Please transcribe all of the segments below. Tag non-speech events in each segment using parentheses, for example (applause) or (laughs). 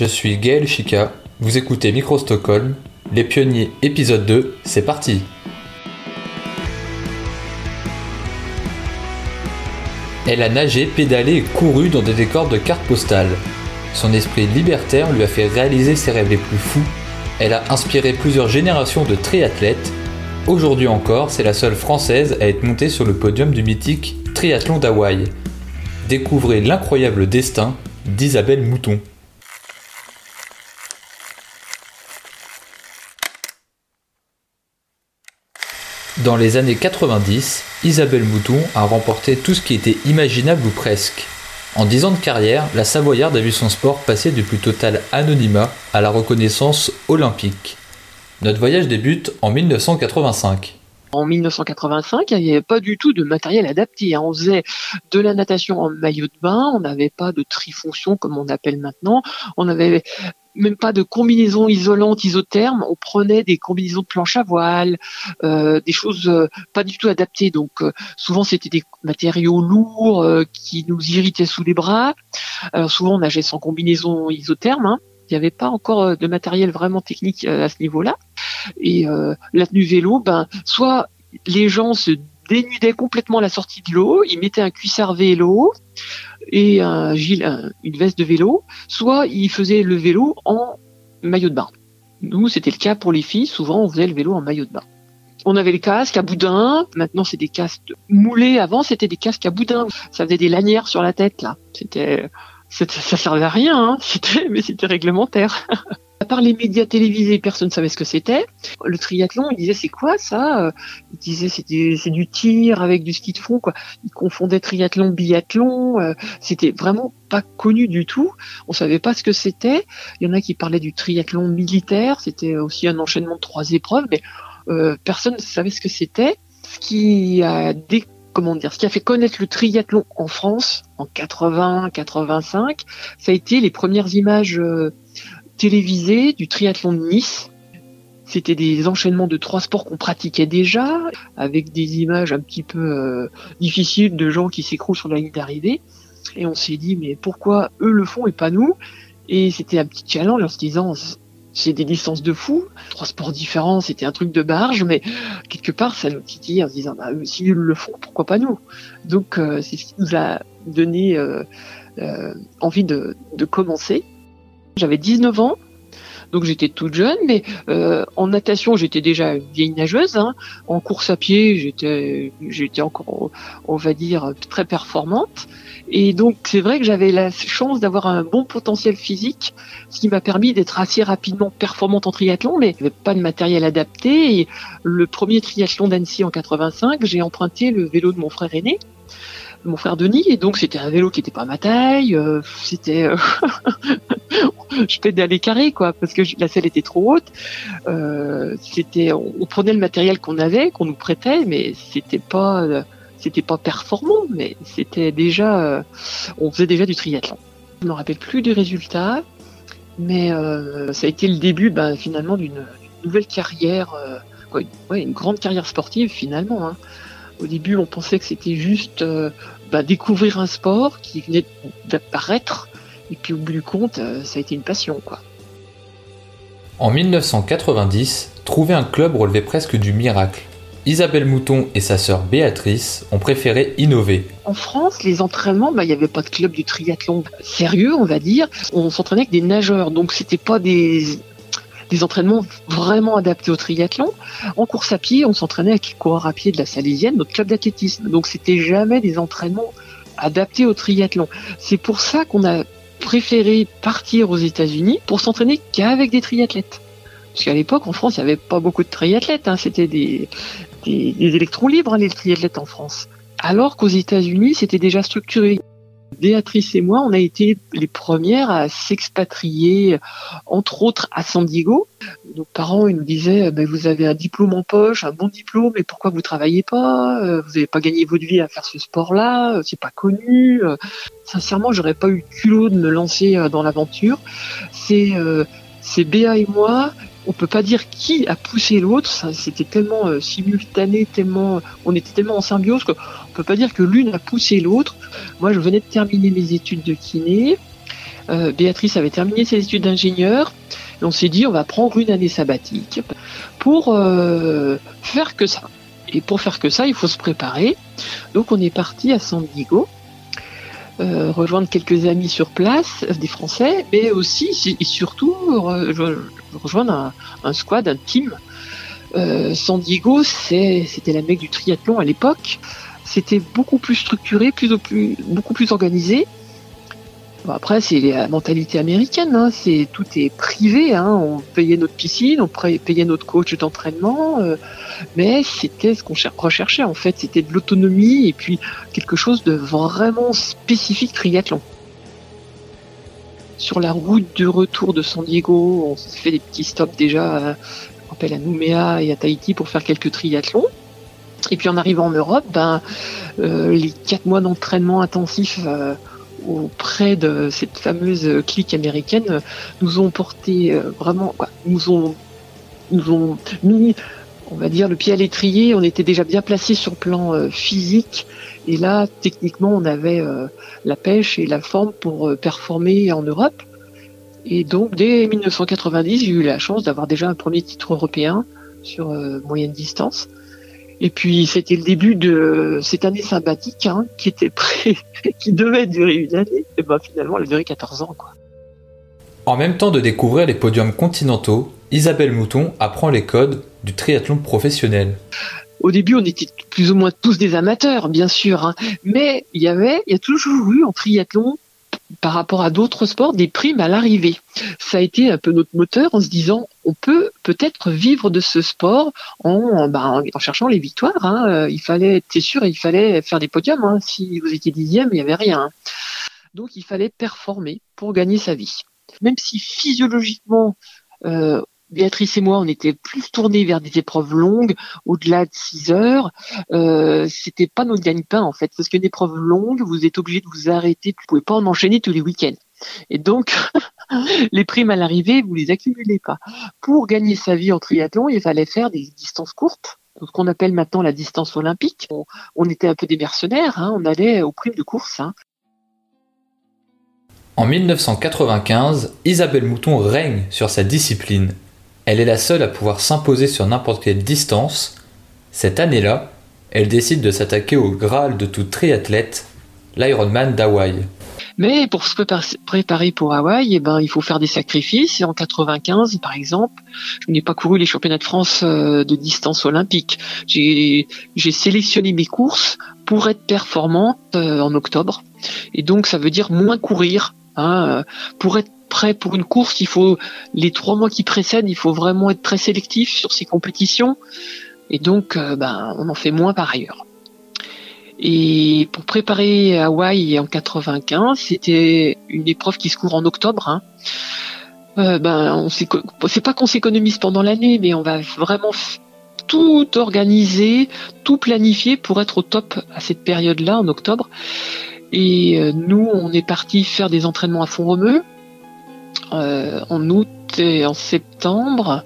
je suis Gaël Chica, vous écoutez Micro Stockholm, Les Pionniers épisode 2, c'est parti Elle a nagé, pédalé et couru dans des décors de cartes postales. Son esprit libertaire lui a fait réaliser ses rêves les plus fous. Elle a inspiré plusieurs générations de triathlètes. Aujourd'hui encore, c'est la seule française à être montée sur le podium du mythique Triathlon d'Hawaï. Découvrez l'incroyable destin d'Isabelle Mouton. Dans les années 90, Isabelle Mouton a remporté tout ce qui était imaginable ou presque. En 10 ans de carrière, la Savoyarde a vu son sport passer du plus total anonymat à la reconnaissance olympique. Notre voyage débute en 1985. En 1985, il n'y avait pas du tout de matériel adapté. Hein. On faisait de la natation en maillot de bain, on n'avait pas de trifonction comme on appelle maintenant, on n'avait même pas de combinaison isolante isotherme, on prenait des combinaisons de planche à voile, euh, des choses euh, pas du tout adaptées. Donc euh, souvent c'était des matériaux lourds qui nous irritaient sous les bras. Alors souvent on nageait sans combinaison isotherme. Hein. Il n'y avait pas encore de matériel vraiment technique à ce niveau-là. Et la tenue vélo, ben soit les gens se dénudaient complètement la sortie de l'eau, ils mettaient un cuissard vélo, et un gilet, une veste de vélo, soit ils faisaient le vélo en maillot de bain. Nous, c'était le cas pour les filles, souvent on faisait le vélo en maillot de bain. On avait les casques à boudin, maintenant c'est des casques moulés, avant c'était des casques à boudin, ça faisait des lanières sur la tête là. C'était ça servait à rien, hein. c'était mais c'était réglementaire. (laughs) À part les médias télévisés, personne ne savait ce que c'était. Le triathlon, il disait c'est quoi ça? Il disait c'est du, tir avec du ski de fond quoi. Il confondait triathlon biathlon. Euh, c'était vraiment pas connu du tout. On savait pas ce que c'était. Il y en a qui parlaient du triathlon militaire. C'était aussi un enchaînement de trois épreuves, mais euh, personne ne savait ce que c'était. Ce qui a comment dire, ce qui a fait connaître le triathlon en France en 80-85, ça a été les premières images euh, télévisé du triathlon de Nice. C'était des enchaînements de trois sports qu'on pratiquait déjà, avec des images un petit peu euh, difficiles de gens qui s'écroulent sur la ligne d'arrivée. Et on s'est dit, mais pourquoi eux le font et pas nous? Et c'était un petit challenge en se disant, c'est des distances de fou, trois sports différents, c'était un truc de barge, mais quelque part ça nous titille en se disant, bah, si ils le font, pourquoi pas nous? Donc euh, c'est ce qui nous a donné euh, envie de commencer. J'avais 19 ans, donc j'étais toute jeune, mais euh, en natation j'étais déjà une vieille nageuse. Hein. En course à pied j'étais encore, on va dire, très performante. Et donc c'est vrai que j'avais la chance d'avoir un bon potentiel physique, ce qui m'a permis d'être assez rapidement performante en triathlon, mais avait pas de matériel adapté. Et le premier triathlon d'Annecy en 85, j'ai emprunté le vélo de mon frère aîné mon frère Denis et donc c'était un vélo qui était pas à ma taille euh, c'était euh, (laughs) je pédalais carré quoi parce que la selle était trop haute euh, c'était on, prenait le matériel qu'on avait qu'on nous prêtait mais c'était pas c'était pas performant mais c'était déjà on faisait déjà du triathlon je me rappelle plus du résultat mais ça a été le début ben, finalement d'une nouvelle carrière une grande carrière sportive finalement hein. Au début, on pensait que c'était juste euh, bah, découvrir un sport qui venait d'apparaître, et puis au bout du compte, euh, ça a été une passion, quoi. En 1990, trouver un club relevait presque du miracle. Isabelle Mouton et sa sœur Béatrice ont préféré innover. En France, les entraînements, bah, il n'y avait pas de club du triathlon sérieux, on va dire. On s'entraînait avec des nageurs, donc c'était pas des des entraînements vraiment adaptés au triathlon. En course à pied, on s'entraînait avec les coureurs à pied de la Salésienne, notre club d'athlétisme. Donc c'était jamais des entraînements adaptés au triathlon. C'est pour ça qu'on a préféré partir aux États-Unis pour s'entraîner qu'avec des triathlètes. Parce qu'à l'époque, en France, il n'y avait pas beaucoup de triathlètes. Hein. C'était des, des, électrons libres, hein, les triathlètes en France. Alors qu'aux États-Unis, c'était déjà structuré. Béatrice et moi, on a été les premières à s'expatrier, entre autres à San Diego. Nos parents, ils nous disaient, ben, vous avez un diplôme en poche, un bon diplôme, mais pourquoi vous travaillez pas? Euh, Vous n'avez pas gagné votre vie à faire ce sport-là, euh, c'est pas connu. Euh. Sincèrement, j'aurais pas eu culot de me lancer dans l'aventure. C'est c'est Béa et moi on peut pas dire qui a poussé l'autre. C'était tellement euh, simultané, tellement, on était tellement en symbiose qu'on peut pas dire que l'une a poussé l'autre. Moi, je venais de terminer mes études de kiné. Euh, Béatrice avait terminé ses études d'ingénieur. On s'est dit, on va prendre une année sabbatique pour euh, faire que ça. Et pour faire que ça, il faut se préparer. Donc on est parti à San Diego. Rejoindre quelques amis sur place, des Français, mais aussi et surtout rejoindre un, squad, un team. Euh, San Diego, c'était la mecque du triathlon à l'époque. C'était beaucoup plus structuré, plus, plus, beaucoup plus organisé. Bon, après, c'est la mentalité américaine. Hein. Tout est privé. Hein. On payait notre piscine, on payait notre coach d'entraînement, euh, mais c'était ce qu'on recherchait en fait. C'était de l'autonomie et puis quelque chose de vraiment spécifique triathlon. Sur la route de retour de San Diego, on s'est fait des petits stops déjà, à Nouméa et à Tahiti pour faire quelques triathlons. Et puis en arrivant en Europe, ben, euh, les quatre mois d'entraînement intensif euh, auprès de cette fameuse clique américaine nous ont porté euh, vraiment, nous ont, nous ont mis, on va dire, le pied à l'étrier. On était déjà bien placé sur le plan euh, physique. Et là, techniquement, on avait la pêche et la forme pour performer en Europe. Et donc, dès 1990, j'ai eu la chance d'avoir déjà un premier titre européen sur moyenne distance. Et puis c'était le début de cette année sympathique hein, qui était prêt, (laughs) qui devait durer une année. Et ben finalement, elle a duré 14 ans. Quoi. En même temps de découvrir les podiums continentaux, Isabelle Mouton apprend les codes du triathlon professionnel. Au début, on était plus ou moins tous des amateurs, bien sûr, hein. mais il y avait, il y a toujours eu en triathlon par rapport à d'autres sports des primes à l'arrivée. Ça a été un peu notre moteur en se disant on peut peut-être vivre de ce sport en, ben, en cherchant les victoires. Hein. Euh, il fallait, c'est sûr, il fallait faire des podiums. Hein. Si vous étiez dixième, il n'y avait rien. Donc il fallait performer pour gagner sa vie. Même si physiologiquement euh, Béatrice et moi, on était plus tournés vers des épreuves longues, au-delà de 6 heures. Euh, c'était pas notre gagne-pain en fait, parce qu'une épreuve longue, vous êtes obligé de vous arrêter, vous pouvez pas en enchaîner tous les week-ends. Et donc, (laughs) les primes à l'arrivée, vous les accumulez pas. Pour gagner sa vie en triathlon, il fallait faire des distances courtes, ce qu'on appelle maintenant la distance olympique. On, était un peu des mercenaires, hein, on allait aux primes de course. Hein. En 1995, Isabelle Mouton règne sur sa discipline elle est la seule à pouvoir s'imposer sur n'importe quelle distance. Cette année-là, elle décide de s'attaquer au Graal de tout triathlète, l'Ironman d'Hawaï. Mais pour se préparer pour Hawaï, eh ben, il faut faire des sacrifices. En 95, par exemple, je n'ai pas couru les championnats de France euh, de distance olympique. J'ai sélectionné mes courses pour être performante euh, en octobre. Et donc, ça veut dire moins courir. Hein, euh, pour être prêt pour une course, il faut les trois mois qui précèdent, il faut vraiment être très sélectif sur ces compétitions. Et donc, euh, ben, on en fait moins par ailleurs. Et pour préparer Hawaï en 95, c'était une épreuve qui se court en octobre. Hein. Euh, ben, on c'est pas qu'on s'économise pendant l'année, mais on va vraiment tout organiser, tout planifier pour être au top à cette période-là en octobre. Et euh, nous, on est parti faire des entraînements à fond romeu. Euh, en août et en septembre,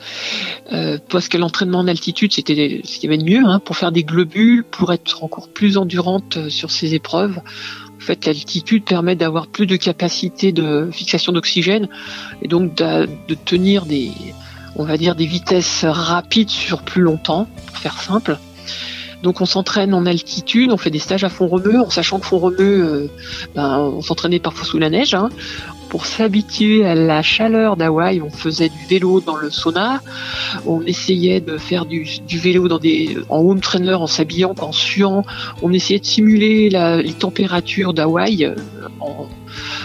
euh, parce que l'entraînement en altitude, c'était ce qu'il mieux, hein, pour faire des globules, pour être encore plus endurante euh, sur ces épreuves. En fait, l'altitude permet d'avoir plus de capacité de fixation d'oxygène et donc de, de, tenir des, on va dire, des vitesses rapides sur plus longtemps, pour faire simple. Donc on s'entraîne en altitude, on fait des stages à fond remue, en sachant que fond remue, ben, on s'entraînait parfois sous la neige. Hein pour s'habituer à la chaleur d'Hawaï, on faisait du vélo dans le sauna, on essayait de faire du, vélo en home trainer en s'habillant, en suant, on essayait de simuler les températures d'Hawaï euh,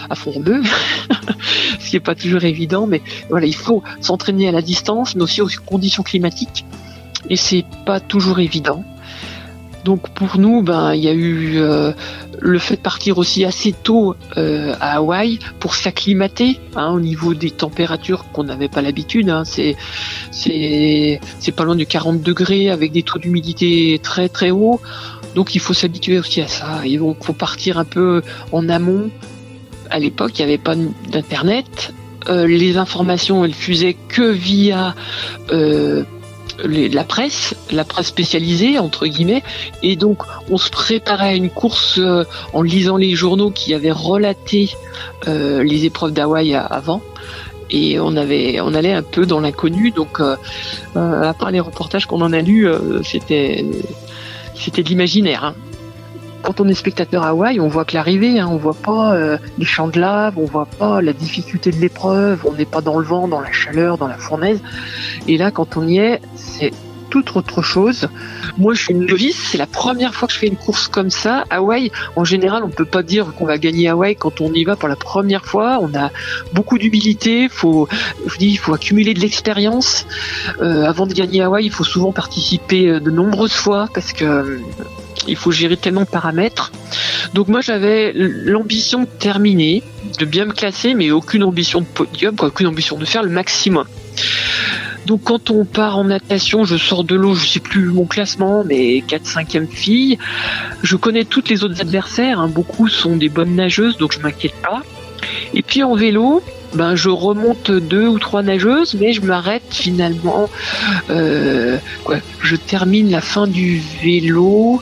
à fond bleu, (laughs) ce qui n'est pas toujours évident, mais voilà, il faut s'entraîner à la distance, mais aussi aux conditions climatiques, et c'est pas toujours évident. Donc pour nous, ben il y a eu euh, le fait de partir aussi assez tôt euh, à Hawaï pour s'acclimater hein, au niveau des températures qu'on n'avait pas l'habitude. Hein. C'est c'est c'est pas loin de 40 degrés avec des taux d'humidité très très hauts. Donc il faut s'habituer aussi à ça. Il faut partir un peu en amont. À l'époque, il n'y avait pas d'internet. Euh, les informations, elles fusaient que via la presse, la presse spécialisée entre guillemets, et donc on se préparait à une course euh, en lisant les journaux qui avaient relaté euh, les épreuves d'Hawaï avant. Et on avait, on allait un peu dans l'inconnu, donc euh, à part les reportages qu'on en a lus, c'était, c'était de l'imaginaire. Hein quand on est spectateur à Hawaï, on voit que l'arrivée, hein, on voit pas euh, les champs de lave, on voit pas la difficulté de l'épreuve, on n'est pas dans le vent, dans la chaleur, dans la fournaise. Et là, quand on y est, c'est toute autre chose. Moi, je suis une novice, c'est la première fois que je fais une course comme ça. Hawaï, en général, on peut pas dire qu'on va gagner Hawaï quand on y va pour la première fois. On a beaucoup d'humilité, il faut accumuler de l'expérience. Euh, avant de gagner Hawaï, il faut souvent participer euh, de nombreuses fois parce que il faut gérer tellement de paramètres. Donc moi j'avais l'ambition de terminer, de bien me classer, mais aucune ambition de podium, aucune ambition de faire le maximum. Donc quand on part en natation, je sors de l'eau, je sais plus mon classement, mais 4 5e fille. Je connais toutes les autres adversaires, hein. beaucoup sont des bonnes nageuses, donc je m'inquiète pas. Et puis en vélo, ben je remonte deux ou trois nageuses, mais je m'arrête finalement. Euh, je termine la fin du vélo.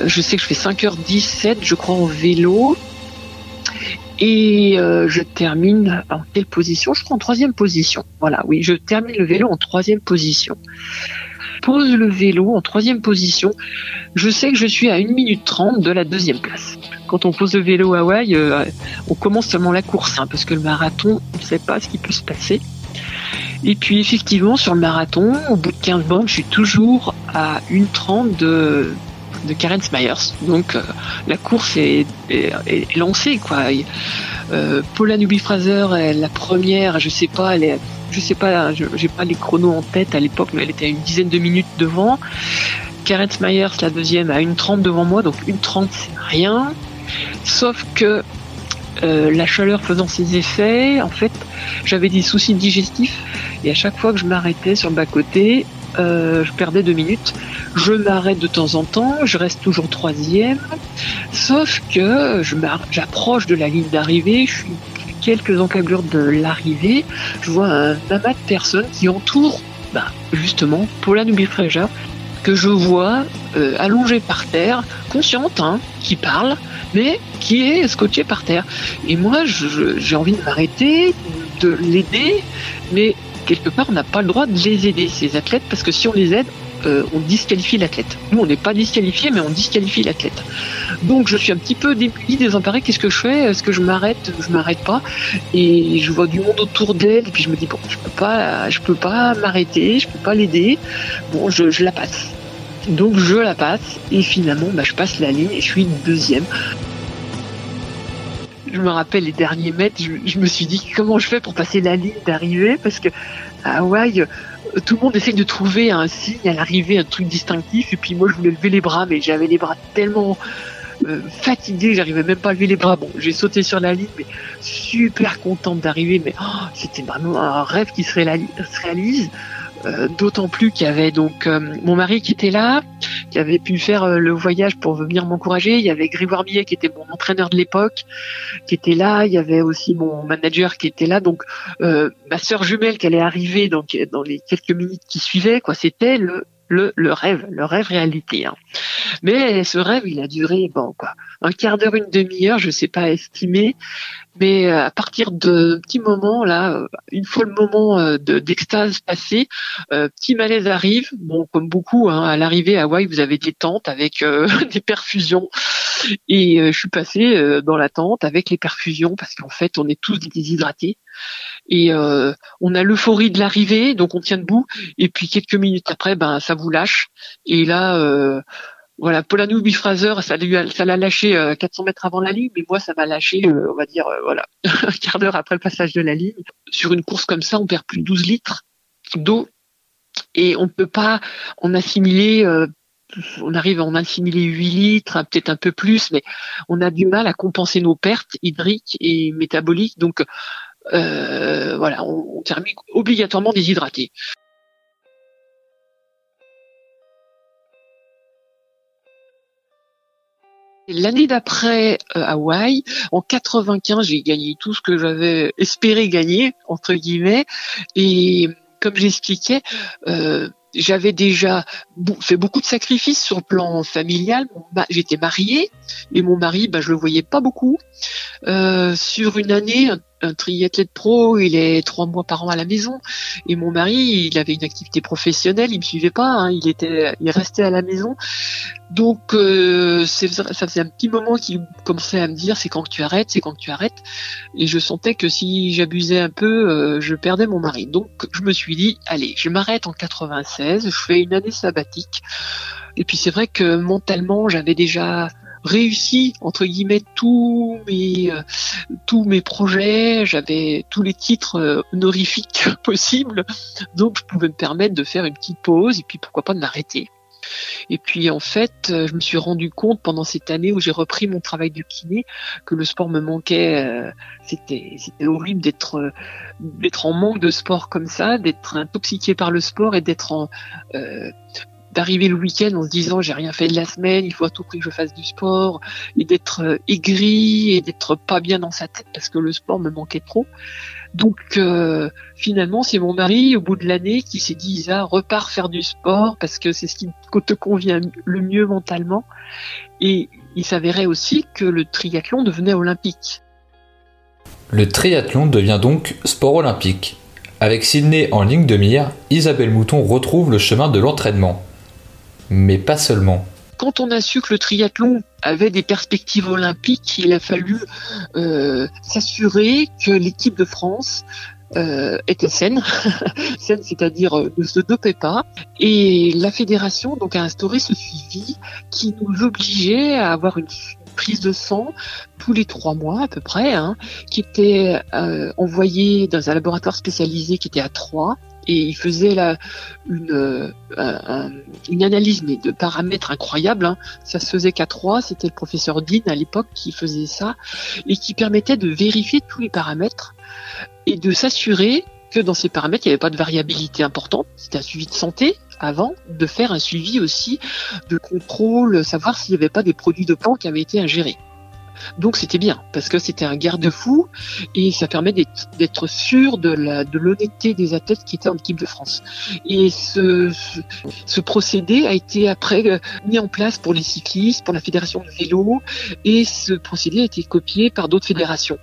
Euh, je sais que je fais 5h17, je crois, en vélo. Et euh, je termine en quelle position? Je crois en troisième position. Voilà, oui, je termine le vélo en troisième position. Pose le vélo en troisième position. Je sais que je suis à 1 minute 30 de la deuxième place quand on pose le vélo à Hawaï, euh, on commence seulement la course, hein, parce que le marathon, on ne sait pas ce qui peut se passer. Et puis effectivement, sur le marathon, au bout de 15 bornes, je suis toujours à 1,30 de, de Karen Smyers. Donc euh, la course est, lancée. quoi. Euh, Paula Newby-Fraser est la première, je sais pas, je sais pas, les chronos en tête à l'époque, mais elle était à une dizaine de minutes devant. Karen Myers, la deuxième, à une 30 devant moi, donc une 30 c'est rien. Sauf que euh, la chaleur faisant ses effets, en fait, j'avais des soucis digestifs et à chaque fois que je m'arrêtais sur le bas-côté, euh, je perdais deux minutes. Je m'arrête de temps en temps, je reste toujours troisième, sauf que j'approche de la ligne d'arrivée, je suis quelques encablures de l'arrivée, je vois un amas de personnes qui entourent bah, justement Paula Nubifreja que je vois euh, allongée par terre, consciente, hein, qui parle, mais qui est scotché par terre. Et moi, j'ai envie de m'arrêter, de l'aider, mais quelque part, on n'a pas le droit de les aider, ces athlètes, parce que si on les aide, euh, on disqualifie l'athlète. Nous, on n'est pas disqualifié, mais on disqualifie l'athlète. Donc, je suis un petit peu démunie, désemparée. Qu'est-ce que je fais? Est-ce que je m'arrête? Je m'arrête pas. Et je vois du monde autour d'elle. Et puis, je me dis bon, je peux pas, je peux pas m'arrêter, je peux pas l'aider. Bon, je, je la passe. Donc je la passe et finalement bah, je passe la ligne et je suis deuxième. Je me rappelle les derniers mètres, je, me suis dit comment je fais pour passer la ligne d'arrivée? Parce que à Hawaï, tout le monde essaie de trouver un signe à l'arrivée, un truc distinctif et puis moi je voulais lever les bras mais j'avais les bras tellement euh, fatigués, j'arrivais même pas à lever les bras. Bon, j'ai sauté sur la ligne mais super contente d'arriver mais oh, c'était vraiment un rêve qui se réalise. Euh, d'autant plus qu'il y avait donc euh, mon mari qui était là, qui avait pu faire euh, le voyage pour venir m'encourager. Il y avait Grégoire Millet qui était mon entraîneur de l'époque, qui était là. Il y avait aussi mon manager qui était là. Donc ma sœur jumelle qui allait arriver donc dans les quelques minutes qui suivaient. Quoi, c'était le le, le rêve, le rêve réalité. Hein. Mais ce rêve, il a duré bon quoi, un quart d'heure, une demi-heure, je sais pas estimer, mais euh, à partir de petits moments là, euh, une fois le moment euh, d'extase passé, petit malaise arrive. Bon, comme beaucoup, hein, à l'arrivée à Hawaï, vous avez des tentes avec (laughs) des perfusions, et je suis passé dans la tente avec les perfusions parce qu'en fait, on est tous déshydratés. Et on a l'euphorie de l'arrivée, donc on tient debout, et puis quelques minutes après, ben ça vous lâche, et là voilà, Polano Bifraser, ça ça l'a lâché 400 euh, mètres avant la ligne, mais moi, ça m'a lâché, euh, on va dire, euh, voilà, (laughs) un quart d'heure après le passage de la ligne. Sur une course comme ça, on perd plus de 12 litres d'eau et on peut pas en assimiler. on arrive à en assimiler 8 litres, hein, peut-être un peu plus, mais on a du mal à compenser nos pertes hydriques et métaboliques. Donc, voilà, on termine obligatoirement déshydraté. L'année d'après euh, Hawaï, en 95, j'ai gagné tout ce que j'avais espéré gagner entre guillemets. Et comme j'expliquais, euh, j'avais déjà fait beaucoup de sacrifices sur le plan familial. J'étais mariée et mon mari, bah, je le voyais pas beaucoup. Euh, sur une année, un triathlète pro, il est trois mois par an à la maison. Et mon mari, il avait une activité professionnelle, il me suivait pas, hein, il était, il restait à la maison. Donc, euh, ça faisait un petit moment qu'il commençait à me dire, c'est quand que tu arrêtes, c'est quand que tu arrêtes. Et je sentais que si j'abusais un peu, euh, je perdais mon mari. Donc, je me suis dit, allez, je m'arrête en 96, je fais une année sabbatique. Et puis c'est vrai que mentalement, j'avais déjà réussi entre guillemets tous mes euh, tous mes projets, j'avais tous les titres euh, honorifiques (laughs) possibles, donc je pouvais me permettre de faire une petite pause et puis pourquoi pas de m'arrêter. Et puis en fait, euh, je me suis rendu compte pendant cette année où j'ai repris mon travail de kiné que le sport me manquait. C'était c'était horrible d'être d'être en manque de sport comme ça, d'être intoxiqué par le sport et d'être en d'arriver le week-end en se disant j'ai rien fait de la semaine, il faut à tout prix que je fasse du sport, et d'être euh, aigri et d'être pas bien dans sa tête parce que le sport me manquait trop. Donc euh, finalement c'est mon mari au bout de l'année qui s'est dit Isa repars faire du sport parce que c'est ce qui te convient le mieux mentalement. Et il s'avérait aussi que le triathlon devenait olympique. Le triathlon devient donc sport olympique. Avec Sydney en ligne de mire, Isabelle Mouton retrouve le chemin de l'entraînement mais pas seulement. Quand on a su que le triathlon avait des perspectives olympiques, il a fallu euh, s'assurer que l'équipe de France euh, était saine, (laughs) saine c'est-à-dire euh, ne se dopait pas. Et la fédération donc a instauré ce suivi qui nous obligeait à avoir une prise de sang tous les trois mois à peu près, hein, qui était envoyée dans un laboratoire spécialisé qui était à Troyes et il faisait là une, euh, analyse de paramètres incroyables. Hein. Ça se faisait qu'à trois. C'était le professeur Dean à l'époque qui faisait ça et qui permettait de vérifier tous les paramètres et de s'assurer que dans ces paramètres, il n'y avait pas de variabilité importante. C'était un suivi de santé avant, de faire un suivi aussi de contrôle, savoir s'il n'y avait pas des produits de plan qui avaient été ingérés. Donc c'était bien parce que c'était un garde-fou et ça permet d'être sûr de l'honnêteté des athlètes qui étaient en équipe de France. Et ce, procédé a été après euh, mis en place pour les cyclistes, pour la fédération de vélo et ce procédé a été copié par d'autres fédérations.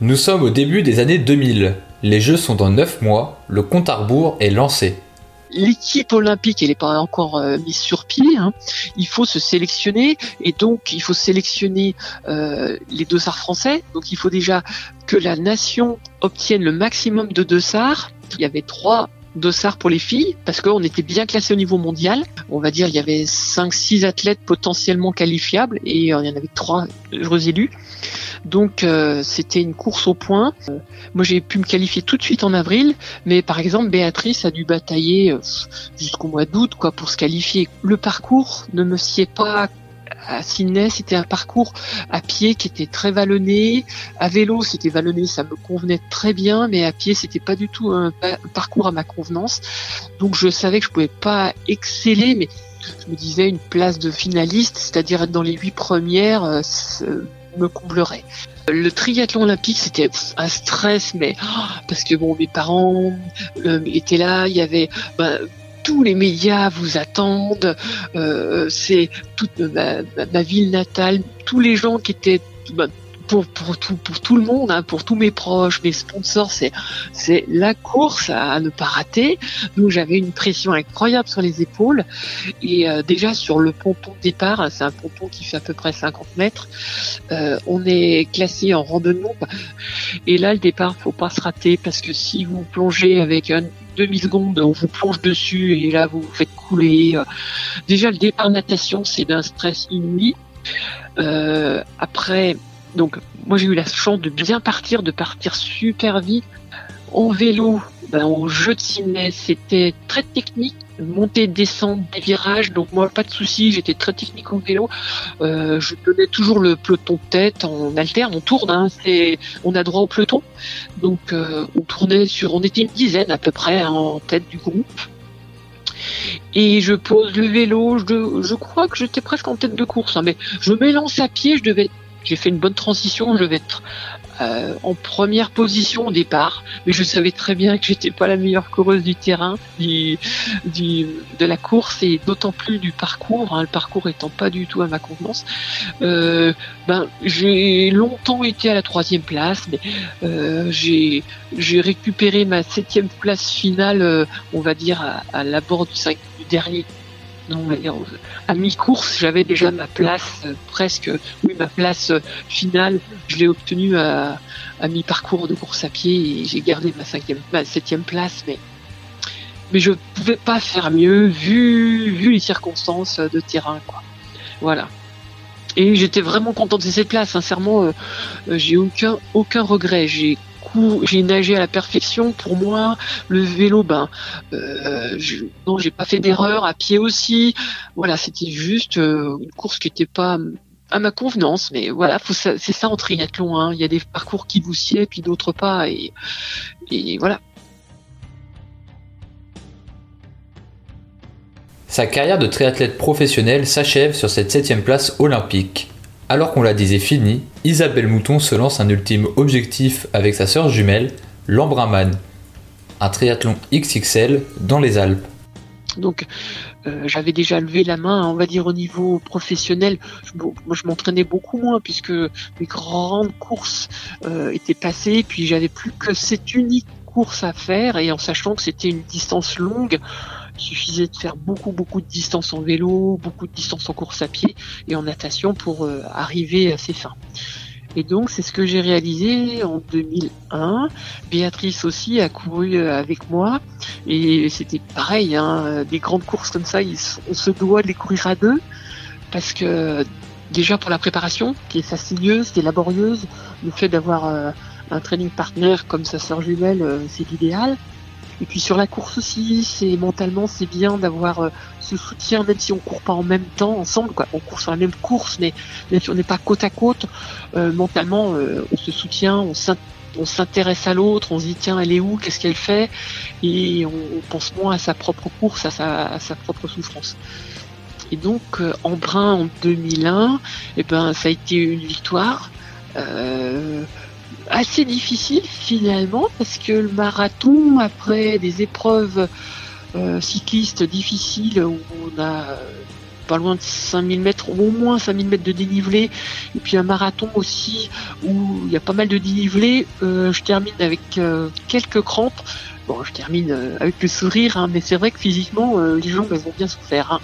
Nous sommes au début des années 2000. Les Jeux sont dans 9 mois, le compte à rebours est lancé l'équipe olympique, elle n'est pas encore euh, mise sur pied. Hein. Il faut se sélectionner et donc il faut sélectionner euh, les dossards français. Donc il faut déjà que la nation obtienne le maximum de dossards. Il y avait trois dossards pour les filles parce qu'on était bien classé au niveau mondial. On va dire il y avait 5-6 athlètes potentiellement qualifiables et il y en avait trois heureux élus. Donc euh, c'était une course au point. Euh, moi j'ai pu me qualifier tout de suite en avril, mais par exemple Béatrice a dû batailler euh, jusqu'au mois d'août quoi pour se qualifier. Le parcours ne me sied pas à Sydney, c'était un parcours à pied qui était très vallonné. À vélo, c'était vallonné, ça me convenait très bien, mais à pied, c'était pas du tout un, parcours à ma convenance. Donc je savais que je pouvais pas exceller, mais je me disais une place de finaliste, c'est-à-dire être dans les huit premières, euh, me comblerait. Le triathlon olympique, c'était un stress, mais oh, parce que bon, mes parents euh, étaient là, il y avait bah, tous les médias vous attendent. Euh, c'est toute ma, ville natale, tous les gens qui étaient bah, pour, pour, tout, pour tout le monde, hein, pour tous mes proches, mes sponsors, c'est, la course à, ne pas rater. Donc j'avais une pression incroyable sur les épaules. Et euh, déjà sur le ponton de départ, hein, c'est un ponton qui fait à peu près 50 mètres, euh, on est classé en randonnée. Et là, le départ, faut pas se rater parce que si vous plongez avec un, demi-secondes, on vous plonge dessus et là vous vous faites couler. Déjà le départ natation, c'est d'un stress inouï. Euh, après, donc moi j'ai eu la chance de bien partir, de partir super vite. En vélo, ben, de ciné, c'était très technique, monter, descendre, des virages. Donc moi, pas de souci, j'étais très technique en vélo. Euh, je donnais toujours le peloton tête en alterne, on tourne, hein, on a droit au peloton. Donc euh, on tournait sur, on était une dizaine à peu près hein, en tête du groupe. Et je pose le vélo, je, je crois que j'étais presque en tête de course, hein, mais je m'élance à pied, je devais, j'ai fait une bonne transition, je devais être euh, en première position au départ, mais je savais très bien que j'étais pas la meilleure coureuse du terrain, du, du de la course et d'autant plus du parcours, hein, le parcours étant pas du tout à ma convenance. Euh, ben j'ai longtemps été à la troisième place, mais euh, j'ai récupéré ma septième place finale, on va dire à, à l'abord du, du dernier non, à mi-course, j'avais déjà ma place euh, presque, oui, ma place euh, finale. Je l'ai obtenue à, mi-parcours de course à pied et j'ai gardé ma cinquième, ma septième place, mais mais je pouvais pas faire mieux vu vu les circonstances de terrain, quoi. Voilà. Et j'étais vraiment content de cette place. Sincèrement, euh, j'ai aucun aucun regret. J'ai j'ai nagé à la perfection. Pour moi, le vélo, ben, euh, je, non, j'ai pas fait d'erreur. À pied aussi. Voilà, c'était juste euh, une course qui n'était pas à ma convenance, mais voilà, c'est ça en triathlon. Hein. Il y a des parcours qui vous sied, puis d'autres pas, et, et voilà. Sa carrière de triathlète professionnel s'achève sur cette septième place olympique. Alors qu'on la disait finie, Isabelle Mouton se lance un ultime objectif avec sa sœur jumelle, l'Embraman, un triathlon XXL dans les Alpes. Donc euh, j'avais déjà levé la main, on va dire au niveau professionnel. Je, m'entraînais beaucoup moins puisque mes grandes courses euh, étaient passées, puis j'avais plus que cette unique course à faire et en sachant que c'était une distance longue, il suffisait de faire beaucoup, beaucoup de distance en vélo, beaucoup de distance en course à pied et en natation pour euh, arriver à ses fins. Et donc, c'est ce que j'ai réalisé en 2001. Béatrice aussi a couru euh, avec moi. Et c'était pareil, hein, des grandes courses comme ça, on se doit de les courir à deux. Parce que déjà pour la préparation, qui est fastidieuse, qui est laborieuse, le fait d'avoir euh, un training partner comme sa sœur jumelle, c'est l'idéal. Et puis sur la course aussi, c'est mentalement c'est bien d'avoir euh, ce soutien, même si on court pas en même temps ensemble, quoi. On court sur la même course, mais même si on n'est pas côte à côte, euh, mentalement euh, on se soutient, on s'intéresse à l'autre, on se dit tiens elle est où, qu'est-ce qu'elle fait, et on, pense moins à sa propre course, à sa, à sa propre souffrance. Et donc en brun en 2001, et eh ben ça a été une victoire. Euh, assez difficile finalement parce que le marathon, après des épreuves euh, cyclistes difficiles où on a euh, pas loin de 5000 mètres, au moins 5000 mètres de dénivelé, et puis un marathon aussi où il y a pas mal de dénivelé, euh, je termine avec quelques crampes. Bon, je termine avec le sourire, hein, mais c'est vrai que physiquement, les jambes elles ont bien souffert. Hein.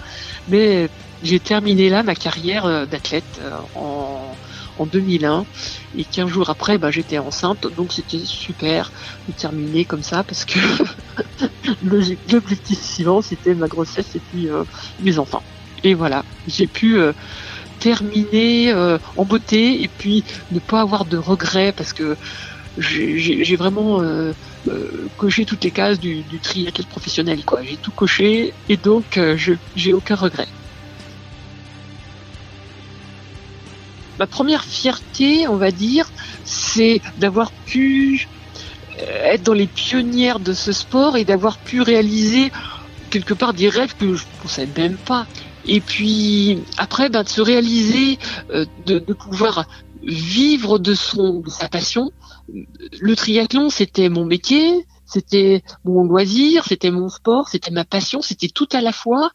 Mais j'ai terminé là ma carrière d'athlète en en 2001. Et 15 jours après, bah, j'étais enceinte, donc c'était super de terminer comme ça parce que (laughs) l'objectif suivant c'était ma grossesse et puis euh, mes enfants. Et voilà, j'ai pu euh, terminer euh, en beauté et puis ne pas avoir de regrets parce que j'ai vraiment coché toutes les cases du, du triathlon professionnel. quoi. J'ai tout coché et donc j'ai aucun regret. Ma première fierté, on va dire, c'est d'avoir pu euh, être dans les pionnières de ce sport et d'avoir pu réaliser quelque part des rêves que je ne pensais même pas. Et puis après, ben, de se réaliser, euh, de, de, pouvoir vivre de son de sa passion. Le triathlon, c'était mon métier, c'était mon loisir, c'était mon sport, c'était ma passion, c'était tout à la fois.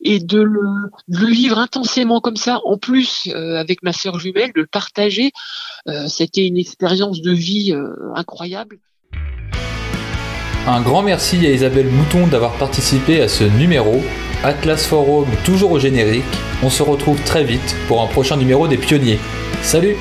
Et de le, vivre intensément comme ça, en plus euh, avec ma sœur jumelle, de le partager, euh, c'était une expérience de vie euh, incroyable. Un grand merci à Isabelle Mouton d'avoir participé à ce numéro. Atlas Forum toujours au générique. On se retrouve très vite pour un prochain numéro des pionniers. Salut